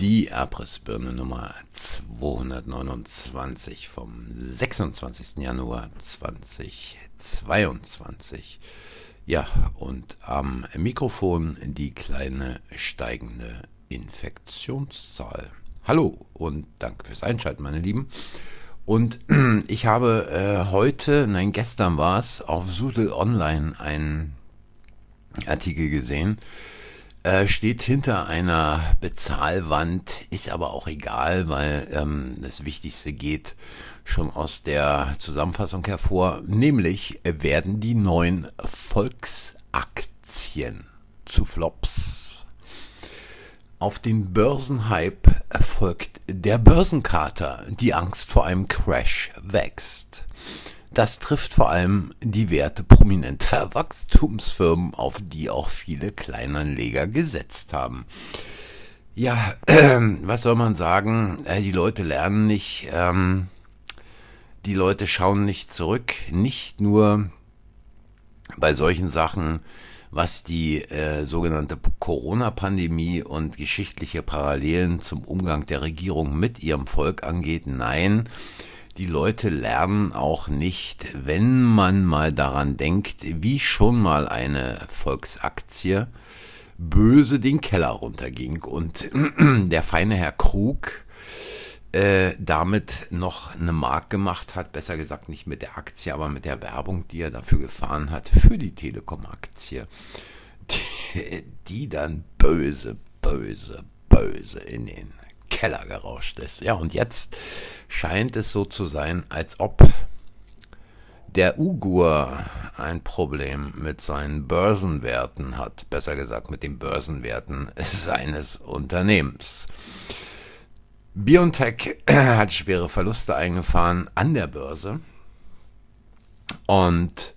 Die Abrissbirne Nummer 229 vom 26. Januar 2022. Ja, und am Mikrofon die kleine steigende Infektionszahl. Hallo und danke fürs Einschalten, meine Lieben. Und ich habe äh, heute, nein, gestern war es, auf Sudel Online einen Artikel gesehen. Äh, steht hinter einer Bezahlwand, ist aber auch egal, weil ähm, das Wichtigste geht schon aus der Zusammenfassung hervor, nämlich werden die neuen Volksaktien zu Flops. Auf den Börsenhype folgt der Börsenkater. Die Angst vor einem Crash wächst. Das trifft vor allem die Werte prominenter Wachstumsfirmen, auf die auch viele Kleinanleger gesetzt haben. Ja, äh, was soll man sagen? Äh, die Leute lernen nicht, ähm, die Leute schauen nicht zurück, nicht nur bei solchen Sachen, was die äh, sogenannte Corona-Pandemie und geschichtliche Parallelen zum Umgang der Regierung mit ihrem Volk angeht. Nein, die Leute lernen auch nicht, wenn man mal daran denkt, wie schon mal eine Volksaktie böse den Keller runterging und der feine Herr Krug äh, damit noch eine Mark gemacht hat, besser gesagt nicht mit der Aktie, aber mit der Werbung, die er dafür gefahren hat, für die Telekom-Aktie, die, die dann böse, böse, böse in den Keller gerauscht ist. Ja, und jetzt scheint es so zu sein, als ob der Ugur ein Problem mit seinen Börsenwerten hat, besser gesagt mit den Börsenwerten seines Unternehmens. BioNTech hat schwere Verluste eingefahren an der Börse. Und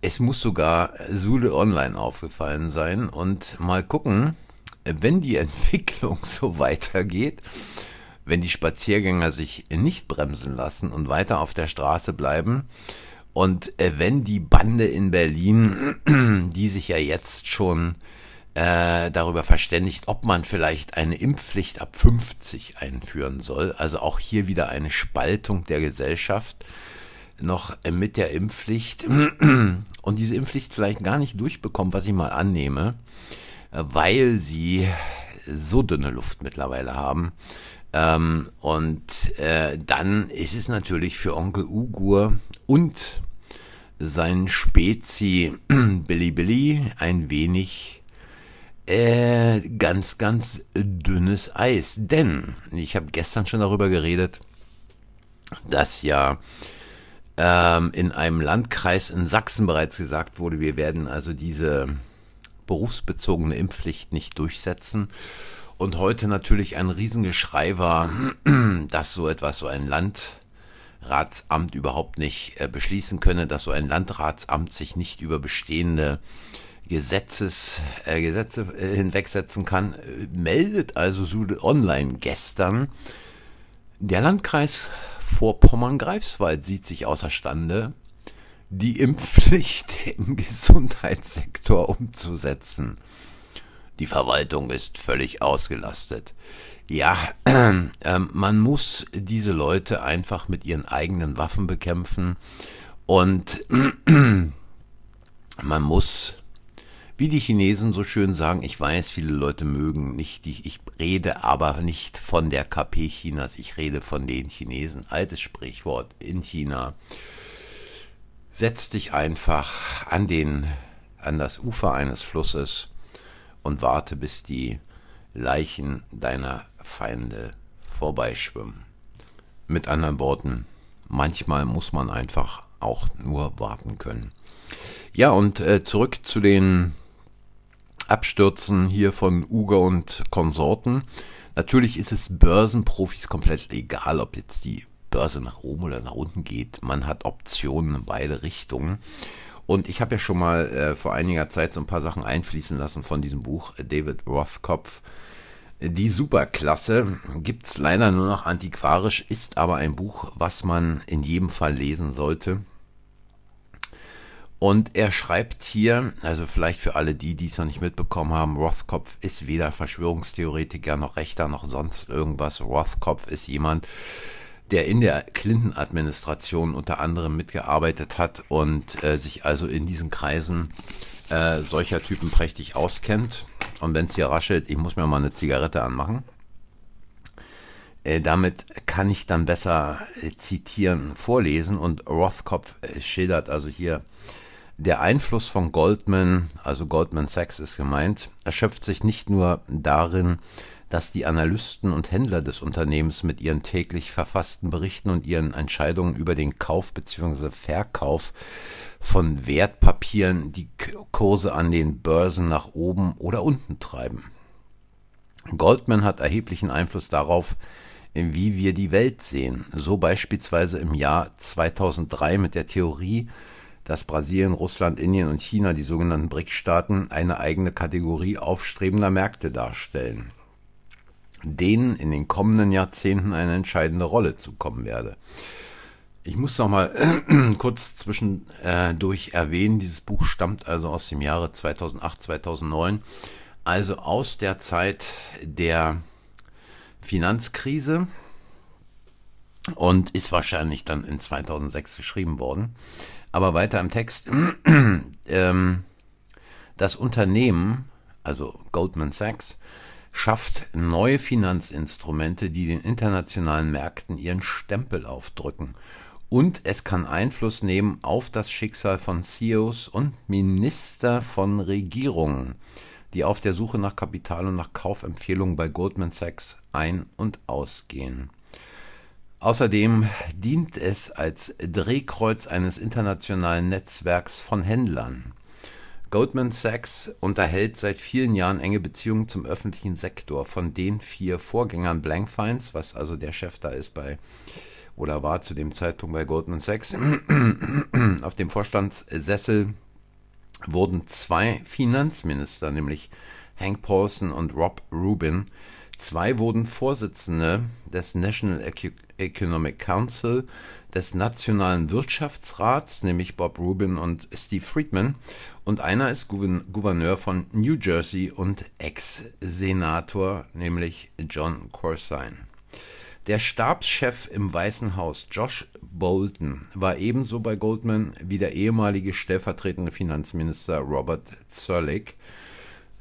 es muss sogar Sule Online aufgefallen sein. Und mal gucken, wenn die Entwicklung so weitergeht, wenn die Spaziergänger sich nicht bremsen lassen und weiter auf der Straße bleiben, und wenn die Bande in Berlin, die sich ja jetzt schon äh, darüber verständigt, ob man vielleicht eine Impfpflicht ab 50 einführen soll. Also auch hier wieder eine Spaltung der Gesellschaft noch äh, mit der Impfpflicht und diese Impfpflicht vielleicht gar nicht durchbekommt, was ich mal annehme, äh, weil sie so dünne Luft mittlerweile haben. Ähm, und äh, dann ist es natürlich für Onkel Ugur und sein Spezi Billy Billy ein wenig äh, ganz, ganz dünnes Eis. Denn ich habe gestern schon darüber geredet, dass ja ähm, in einem Landkreis in Sachsen bereits gesagt wurde, wir werden also diese berufsbezogene Impfpflicht nicht durchsetzen. Und heute natürlich ein Riesengeschrei war, dass so etwas, so ein Landratsamt überhaupt nicht äh, beschließen könne, dass so ein Landratsamt sich nicht über bestehende Gesetzes, äh, Gesetze äh, hinwegsetzen kann, meldet also Sude Online gestern, der Landkreis Vorpommern-Greifswald sieht sich außerstande, die Impfpflicht im Gesundheitssektor umzusetzen. Die Verwaltung ist völlig ausgelastet. Ja, äh, man muss diese Leute einfach mit ihren eigenen Waffen bekämpfen und man muss wie die Chinesen so schön sagen, ich weiß, viele Leute mögen nicht dich, ich rede aber nicht von der KP Chinas, ich rede von den Chinesen. Altes Sprichwort in China. Setz dich einfach an den, an das Ufer eines Flusses und warte, bis die Leichen deiner Feinde vorbeischwimmen. Mit anderen Worten, manchmal muss man einfach auch nur warten können. Ja, und äh, zurück zu den Abstürzen hier von Uga und Konsorten. Natürlich ist es Börsenprofis komplett egal, ob jetzt die Börse nach oben oder nach unten geht. Man hat Optionen in beide Richtungen. Und ich habe ja schon mal äh, vor einiger Zeit so ein paar Sachen einfließen lassen von diesem Buch David Rothkopf. Die Superklasse gibt es leider nur noch antiquarisch, ist aber ein Buch, was man in jedem Fall lesen sollte. Und er schreibt hier, also vielleicht für alle die, die es noch nicht mitbekommen haben, Rothkopf ist weder Verschwörungstheoretiker noch Rechter noch sonst irgendwas. Rothkopf ist jemand, der in der Clinton-Administration unter anderem mitgearbeitet hat und äh, sich also in diesen Kreisen äh, solcher Typen prächtig auskennt. Und wenn es hier raschelt, ich muss mir mal eine Zigarette anmachen. Äh, damit kann ich dann besser äh, zitieren, vorlesen. Und Rothkopf äh, schildert also hier der Einfluss von Goldman, also Goldman Sachs ist gemeint, erschöpft sich nicht nur darin, dass die Analysten und Händler des Unternehmens mit ihren täglich verfassten Berichten und ihren Entscheidungen über den Kauf bzw. Verkauf von Wertpapieren die Kurse an den Börsen nach oben oder unten treiben. Goldman hat erheblichen Einfluss darauf, wie wir die Welt sehen, so beispielsweise im Jahr 2003 mit der Theorie, dass Brasilien, Russland, Indien und China, die sogenannten BRIC-Staaten, eine eigene Kategorie aufstrebender Märkte darstellen, denen in den kommenden Jahrzehnten eine entscheidende Rolle zukommen werde. Ich muss noch mal kurz zwischendurch äh, erwähnen, dieses Buch stammt also aus dem Jahre 2008, 2009, also aus der Zeit der Finanzkrise und ist wahrscheinlich dann in 2006 geschrieben worden. Aber weiter im Text. ähm, das Unternehmen, also Goldman Sachs, schafft neue Finanzinstrumente, die den internationalen Märkten ihren Stempel aufdrücken. Und es kann Einfluss nehmen auf das Schicksal von CEOs und Minister von Regierungen, die auf der Suche nach Kapital und nach Kaufempfehlungen bei Goldman Sachs ein- und ausgehen. Außerdem dient es als Drehkreuz eines internationalen Netzwerks von Händlern. Goldman Sachs unterhält seit vielen Jahren enge Beziehungen zum öffentlichen Sektor. Von den vier Vorgängern Blankfeins, was also der Chef da ist bei oder war zu dem Zeitpunkt bei Goldman Sachs, auf dem Vorstandssessel wurden zwei Finanzminister, nämlich Hank Paulson und Rob Rubin, Zwei wurden Vorsitzende des National Economic Council, des Nationalen Wirtschaftsrats, nämlich Bob Rubin und Steve Friedman, und einer ist Gouverneur von New Jersey und Ex-Senator, nämlich John Corsine. Der Stabschef im Weißen Haus, Josh Bolton, war ebenso bei Goldman wie der ehemalige stellvertretende Finanzminister Robert Zerlik,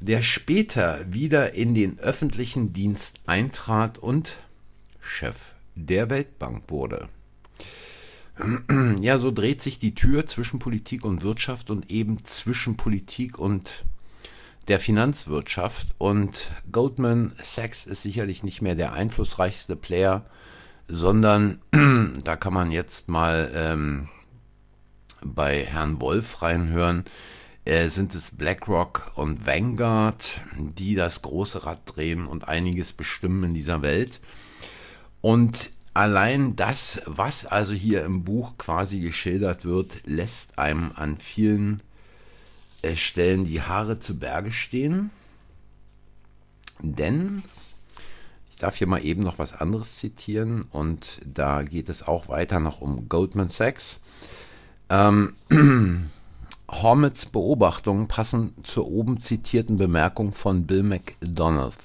der später wieder in den öffentlichen Dienst eintrat und Chef der Weltbank wurde. Ja, so dreht sich die Tür zwischen Politik und Wirtschaft und eben zwischen Politik und der Finanzwirtschaft. Und Goldman Sachs ist sicherlich nicht mehr der einflussreichste Player, sondern da kann man jetzt mal ähm, bei Herrn Wolf reinhören äh, sind es BlackRock und Vanguard, die das große Rad drehen und einiges bestimmen in dieser Welt. Und allein das, was also hier im Buch quasi geschildert wird, lässt einem an vielen äh, Stellen die Haare zu Berge stehen. Denn ich darf hier mal eben noch was anderes zitieren und da geht es auch weiter noch um Goldman Sachs. Ähm, Hormets Beobachtungen passen zur oben zitierten Bemerkung von Bill McDonough,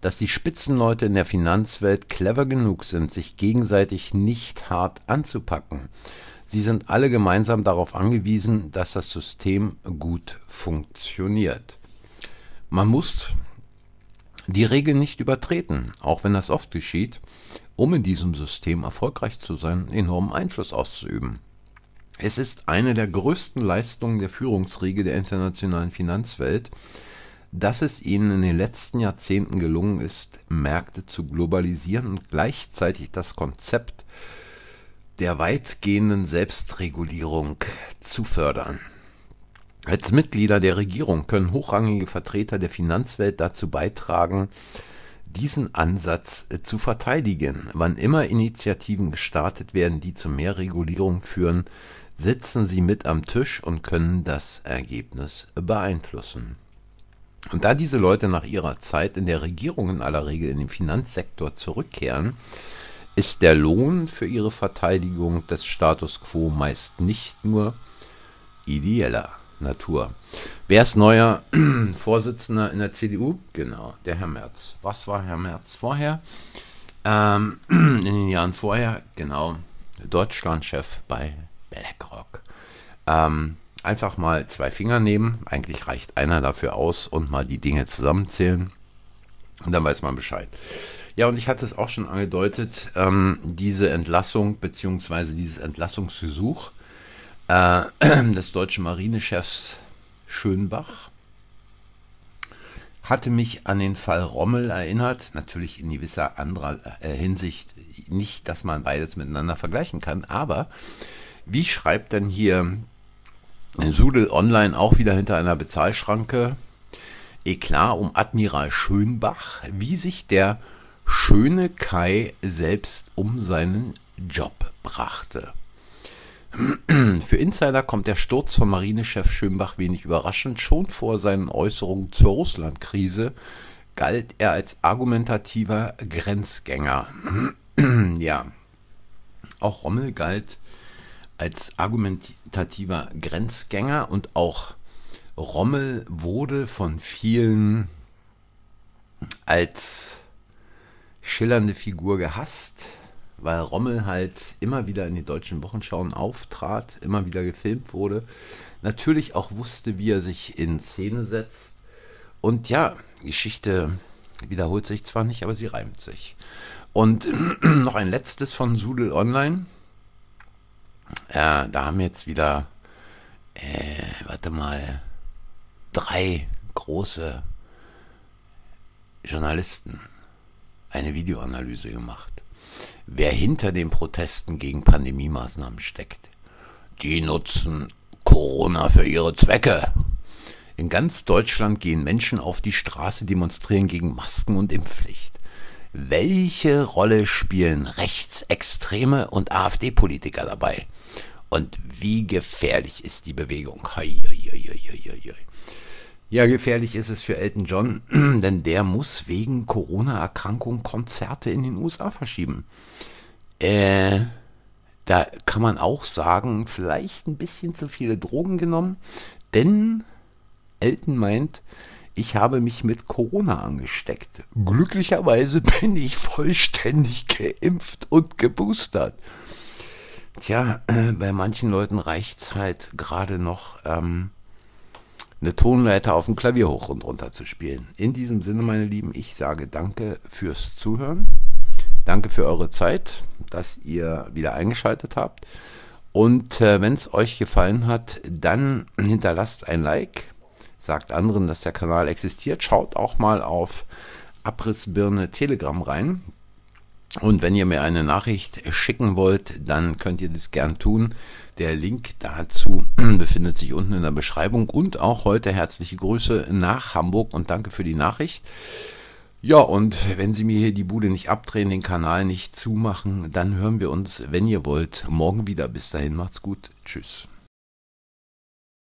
dass die Spitzenleute in der Finanzwelt clever genug sind, sich gegenseitig nicht hart anzupacken. Sie sind alle gemeinsam darauf angewiesen, dass das System gut funktioniert. Man muss die Regeln nicht übertreten, auch wenn das oft geschieht, um in diesem System erfolgreich zu sein, enormen Einfluss auszuüben. Es ist eine der größten Leistungen der Führungsriege der internationalen Finanzwelt, dass es ihnen in den letzten Jahrzehnten gelungen ist, Märkte zu globalisieren und gleichzeitig das Konzept der weitgehenden Selbstregulierung zu fördern. Als Mitglieder der Regierung können hochrangige Vertreter der Finanzwelt dazu beitragen, diesen Ansatz zu verteidigen. Wann immer Initiativen gestartet werden, die zu mehr Regulierung führen, sitzen sie mit am Tisch und können das Ergebnis beeinflussen. Und da diese Leute nach ihrer Zeit in der Regierung in aller Regel in den Finanzsektor zurückkehren, ist der Lohn für ihre Verteidigung des Status quo meist nicht nur ideeller Natur. Wer ist neuer Vorsitzender in der CDU? Genau, der Herr Merz. Was war Herr Merz vorher? Ähm, in den Jahren vorher, genau, Deutschlandchef bei BlackRock. Ähm, einfach mal zwei Finger nehmen, eigentlich reicht einer dafür aus und mal die Dinge zusammenzählen und dann weiß man Bescheid. Ja, und ich hatte es auch schon angedeutet, ähm, diese Entlassung bzw. dieses Entlassungsgesuch äh, des deutschen Marinechefs Schönbach hatte mich an den Fall Rommel erinnert, natürlich in gewisser anderer äh, Hinsicht nicht, dass man beides miteinander vergleichen kann, aber wie schreibt denn hier Sudel Online auch wieder hinter einer Bezahlschranke Eklat um Admiral Schönbach, wie sich der schöne Kai selbst um seinen Job brachte. Für Insider kommt der Sturz von Marinechef Schönbach wenig überraschend. Schon vor seinen Äußerungen zur Russlandkrise galt er als argumentativer Grenzgänger. ja, auch Rommel galt als argumentativer Grenzgänger und auch Rommel wurde von vielen als schillernde Figur gehasst, weil Rommel halt immer wieder in den deutschen Wochenschauen auftrat, immer wieder gefilmt wurde, natürlich auch wusste, wie er sich in Szene setzt. Und ja, Geschichte wiederholt sich zwar nicht, aber sie reimt sich. Und noch ein letztes von Sudel Online. Ja, da haben jetzt wieder, äh, warte mal, drei große Journalisten eine Videoanalyse gemacht. Wer hinter den Protesten gegen Pandemiemaßnahmen steckt. Die nutzen Corona für ihre Zwecke. In ganz Deutschland gehen Menschen auf die Straße, demonstrieren gegen Masken und Impfpflicht. Welche Rolle spielen Rechtsextreme und AfD-Politiker dabei? Und wie gefährlich ist die Bewegung? Hei, hei, hei, ja, gefährlich ist es für Elton John, denn der muss wegen Corona-Erkrankung Konzerte in den USA verschieben. Äh, da kann man auch sagen, vielleicht ein bisschen zu viele Drogen genommen, denn Elton meint, ich habe mich mit Corona angesteckt. Glücklicherweise bin ich vollständig geimpft und geboostert. Tja, äh, bei manchen Leuten reicht es halt gerade noch, ähm, eine Tonleiter auf dem Klavier hoch und runter zu spielen. In diesem Sinne, meine Lieben, ich sage danke fürs Zuhören. Danke für eure Zeit, dass ihr wieder eingeschaltet habt. Und äh, wenn es euch gefallen hat, dann hinterlasst ein Like, sagt anderen, dass der Kanal existiert. Schaut auch mal auf Abrissbirne Telegram rein. Und wenn ihr mir eine Nachricht schicken wollt, dann könnt ihr das gern tun. Der Link dazu befindet sich unten in der Beschreibung und auch heute herzliche Grüße nach Hamburg und danke für die Nachricht. Ja, und wenn Sie mir hier die Bude nicht abdrehen, den Kanal nicht zumachen, dann hören wir uns, wenn ihr wollt, morgen wieder. Bis dahin, macht's gut. Tschüss.